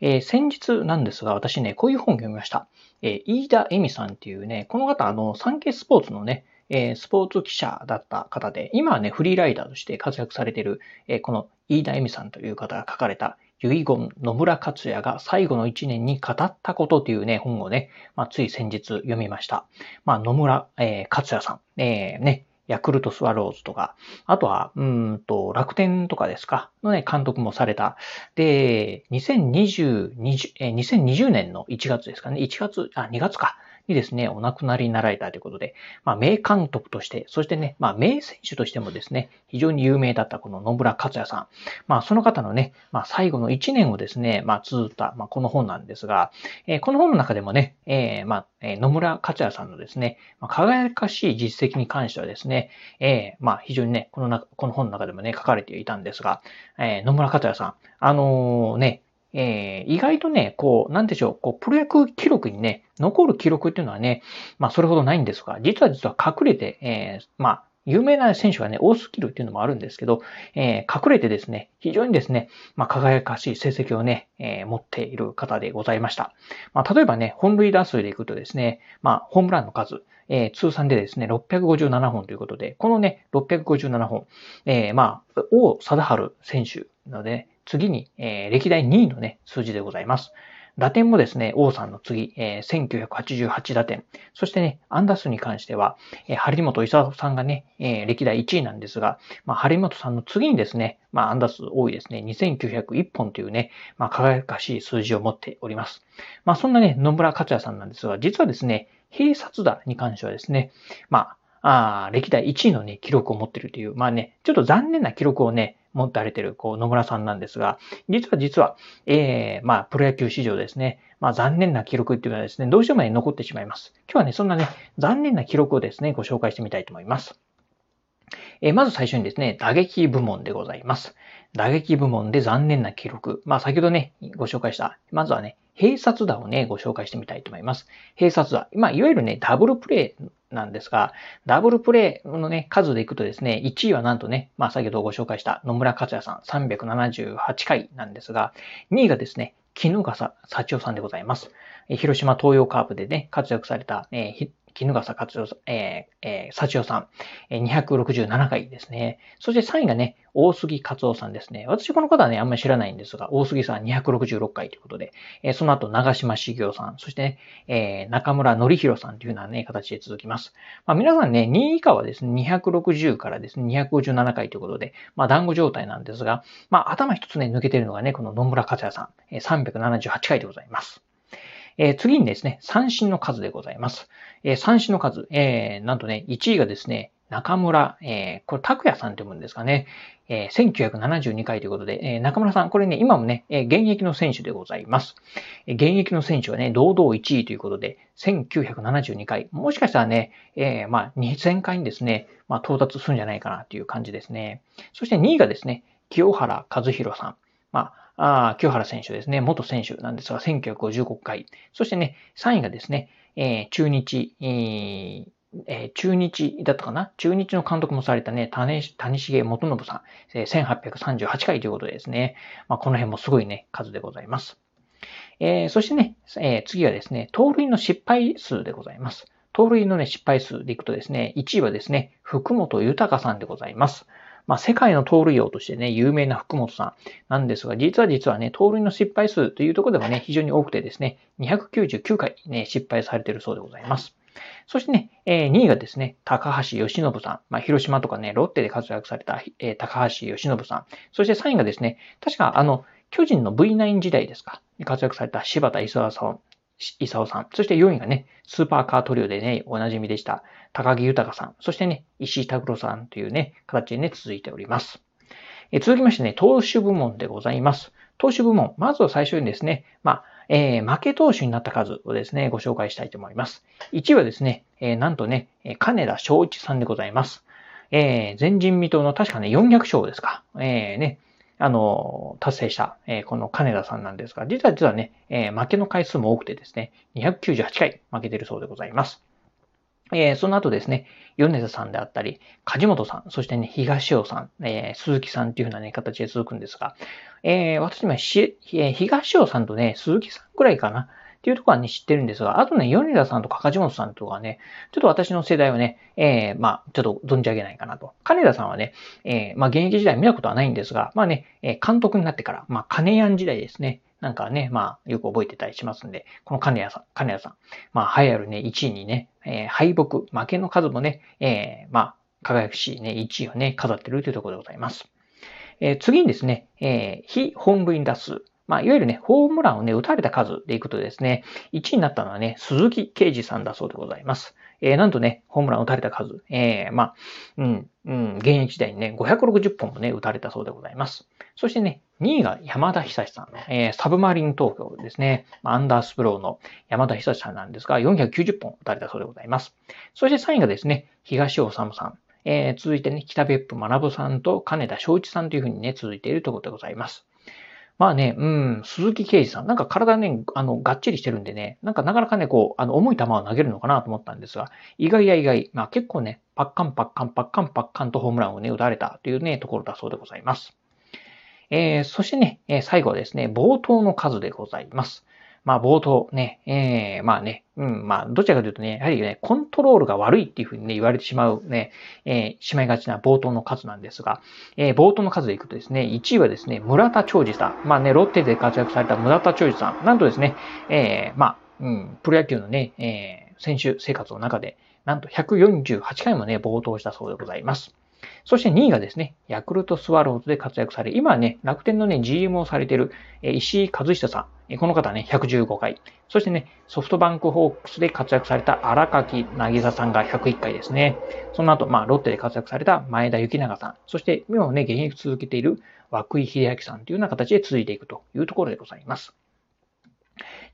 えー先日なんですが、私ね、こういう本を読みました。えー飯田恵美さんっていうね、この方、あの、産経スポーツのね、えースポーツ記者だった方で、今はね、フリーライダーとして活躍されている、えーこの飯田恵美さんという方が書かれた、遺言野村克也が最後の一年に語ったことというね、本をね、まあ、つい先日読みました。まあ、野村、えー克也さん、えーね、ヤクルトスワローズとか、あとは、うんと、楽天とかですか、のね、監督もされた。で、2020, 20 2020年の1月ですかね、1月、あ、2月か、にですね、お亡くなりになられたということで、まあ、名監督として、そしてね、まあ、名選手としてもですね、非常に有名だったこの野村克也さん。まあ、その方のね、まあ、最後の1年をですね、まあ、綴った、まあ、この本なんですが、えーこの本の中でもね、えーまあ、え野村克也さんのですね、まあ輝かしい実績に関してはですね、えーまあ、非常にね、このなこの本の中でもね、書かれていたんですが、え野村克也さん、あのね、えー意外とね、こう、なんでしょう、こう、プロ野球記録にね、残る記録っていうのはね、まあ、それほどないんですが、実は実は隠れて、えーまあ、有名な選手がね、多すぎるっていうのもあるんですけど、えー隠れてですね、非常にですね、まあ、輝かしい成績をね、えー持っている方でございました。まあ、例えばね、本塁打数でいくとですね、まあ、ホームランの数、えー通算でですね、657本ということで、このね、657本、えーまあ、王貞治選手のね、次に、えー歴代2位のね、数字でございます。打点もですね、王さんの次、えー1988打点。そしてね、アンダー数に関しては、えー張本勲さんがね、えー歴代1位なんですが、まあ、張本さんの次にですね、まあ、アンダー数多いですね、2901本というね、まあ、輝かしい数字を持っております。まあ、そんなね、野村克也さんなんですが、実はですね、併殺打に関してはですね、まあ、あ歴代1位のね、記録を持っているという、まあね、ちょっと残念な記録をね、持ってられてる、こう、野村さんなんですが、実は実は、えー、まあ、プロ野球史上ですね、まあ、残念な記録っていうのはですね、どうしてもね、残ってしまいます。今日はね、そんなね、残念な記録をですね、ご紹介してみたいと思います。えーまず最初にですね、打撃部門でございます。打撃部門で残念な記録。まあ、先ほどね、ご紹介した。まずはね、併殺打をね、ご紹介してみたいと思います。併殺打。まあ、いわゆるね、ダブルプレイなんですが、ダブルプレイのね、数でいくとですね、1位はなんとね、まあ、先ほどご紹介した野村克也さん378回なんですが、2位がですね、絹笠幸男さんでございます。広島東洋カープでね、活躍された、えー絹笠勝代さん、えーえー幸男さん、えー267回ですね。そして3位がね、大杉勝夫さんですね。私この方はね、あんまり知らないんですが、大杉さん266回ということで、えーその後長島茂雄さん、そしてね、えー中村則弘さんというようなね、形で続きます。まあ皆さんね、2位以下はですね、260からですね、257回ということで、まあ団子状態なんですが、まあ頭一つね、抜けてるのがね、この野村克也さん、えー378回でございます。えー次にですね、三振の数でございます。えー三振の数、えーなんとね、1位がですね、中村、えーこれ、拓也さんと読むんですかね。えー1972回ということで、えー中村さん、これね、今もね、えー現役の選手でございます。えー現役の選手はね、堂々1位ということで、1972回。もしかしたらね、えーまあ、2000回にですね、まあ、到達するんじゃないかなという感じですね。そして2位がですね、清原和弘さん。まあ、あー清原選手ですね、元選手なんですが、1955回。そしてね、3位がですね、えー中日、えー中日だったかな？中日の監督もされたね、谷谷重元信さん、え1838回ということでですね、まあ、この辺もすごいね、数でございます。えーそしてね、えー次はですね、盗塁の失敗数でございます。盗塁のね、失敗数でいくとですね、1位はですね、福本豊さんでございます。まあ、世界の盗塁王としてね、有名な福本さんなんですが、実は実はね、盗塁の失敗数というところでもね、非常に多くてですね、299回ね、失敗されているそうでございます。そしてね、え2位がですね、高橋由伸さん。まあ、広島とかね、ロッテで活躍された、え高橋由伸さん。そして3位がですね、確かあの、巨人の V9 時代ですか、活躍された柴田勲さん。勲さん。そして4位がね、スーパーカートリオでね、おなじみでした、高木豊さん。そしてね、石井拓郎さんというね、形でね、続いております。え続きましてね、投手部門でございます。投手部門、まずは最初にですね、まあ、えー、負け投手になった数をですね、ご紹介したいと思います。1位はですね、えー、なんとね、金田正一さんでございます。えー、前人未到の確かね、400勝ですか。えー、ね、あの、達成した、えー、この金田さんなんですが、実は実はね、えー、負けの回数も多くてですね、298回負けてるそうでございます。えー、その後ですね、米田さんであったり、梶本さん、そしてね、東尾さん、えー、鈴木さんっていうようなね、形で続くんですが、えー、私今、えー、東尾さんとね、鈴木さんくらいかな、っていうところはね、知ってるんですが、あとね、米田さんとか梶本さんとかね、ちょっと私の世代はね、えー、まあ、ちょっと存じ上げないかなと。金田さんはね、えー、まあ、現役時代見たことはないんですが、まあね、え、監督になってから、まあ、金谷時代ですね。なんかね、まあ、よく覚えてたりしますんで、この金谷さん、金谷さん、まあ、栄えあるね、1位にね、えー、敗北、負けの数もね、えー、まあ、輝くしね、1位をね、飾ってるというところでございます。えー、次にですね、えー、非本塁打数。まあ、いわゆるね、ホームランをね、打たれた数でいくとですね、1位になったのはね、鈴木啓治さんだそうでございます。えー、なんとね、ホームラン打たれた数、えー、まあ、うん、うん、現役時代にね、560本もね、打たれたそうでございます。そしてね、2位が山田久志さん、えー、サブマリン東京ですね、アンダースプローの山田久志さんなんですが、490本打たれたそうでございます。そして3位がですね、東尾治さん、えー、続いてね、北別府学さんと金田正一さんというふうにね、続いているとことでございます。まあね、うん、鈴木啓治さん、なんか体ね、あの、がっちりしてるんでね、なんかなかなかね、こう、あの、重い球を投げるのかなと思ったんですが、意外や意外、まあ結構ね、パッカンパッカンパッカンパッカンとホームランをね、打たれたというね、ところだそうでございます。えー、そしてね、え最後はですね、冒頭の数でございます。まあ冒頭ね、えー、まあね、うん、まあどちらかというとね、やはりね、コントロールが悪いっていうふうにね、言われてしまうね、えー、しまいがちな冒頭の数なんですが、えー、冒頭の数でいくとですね、1位はですね、村田長治さん。まあね、ロッテで活躍された村田長治さん。なんとですね、えー、まあ、うん、プロ野球のね、えー、選手生活の中で、なんと148回もね、冒頭したそうでございます。そして2位がですね、ヤクルトスワローズで活躍され、今はね、楽天のね、GM をされている石井和久さん。この方ね、115回。そしてね、ソフトバンクホークスで活躍された荒垣渚さんが101回ですね。その後、まあ、ロッテで活躍された前田幸永さん。そして、今もね、現役続けている涌井秀明さんというような形で続いていくというところでございます。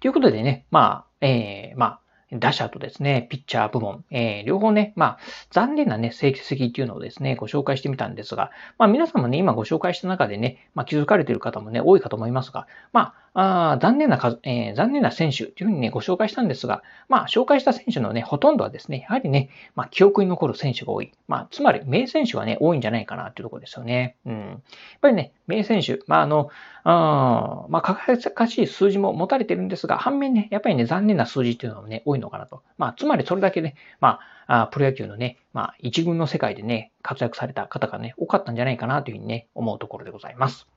ということでね、まあ、えー、まあ、打者とですね、ピッチャー部門、えー、両方ね、まあ、残念なね、成績っていうのをですね、ご紹介してみたんですが、まあ、皆さんもね、今ご紹介した中でね、まあ、気づかれている方もね、多いかと思いますが、まあ、あ残念な数、えー、残念な選手というふうにね、ご紹介したんですが、まあ、紹介した選手のね、ほとんどはですね、やはりね、まあ、記憶に残る選手が多い。まあ、つまり、名選手がね、多いんじゃないかなっていうところですよね。うん。やっぱりね、名選手、まあ、あの、あまあ、輝かしい数字も持たれてるんですが、反面ね、やっぱりね、残念な数字っていうのもね、多いのかなと。まあ、つまりそれだけね、まあ、プロ野球のね、まあ、一軍の世界でね、活躍された方がね、多かったんじゃないかなというふうにね、思うところでございます。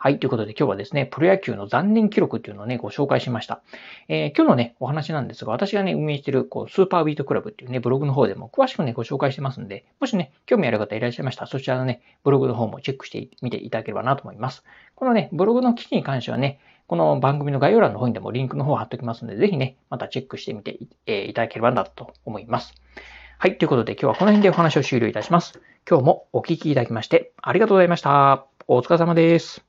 はい。ということで今日はですね、プロ野球の残念記録っていうのをね、ご紹介しました。えー、今日のね、お話なんですが、私がね、運営している、こう、スーパービートクラブっていうね、ブログの方でも詳しくね、ご紹介してますんで、もしね、興味ある方いらっしゃいましたら、そちらのね、ブログの方もチェックしてみていただければなと思います。このね、ブログの記事に関してはね、この番組の概要欄の方にでもリンクの方を貼っておきますので、ぜひね、またチェックしてみていただければなと思います。はい。ということで今日はこの辺でお話を終了いたします。今日もお聞きいただきましてありがとうございました。お疲れ様です。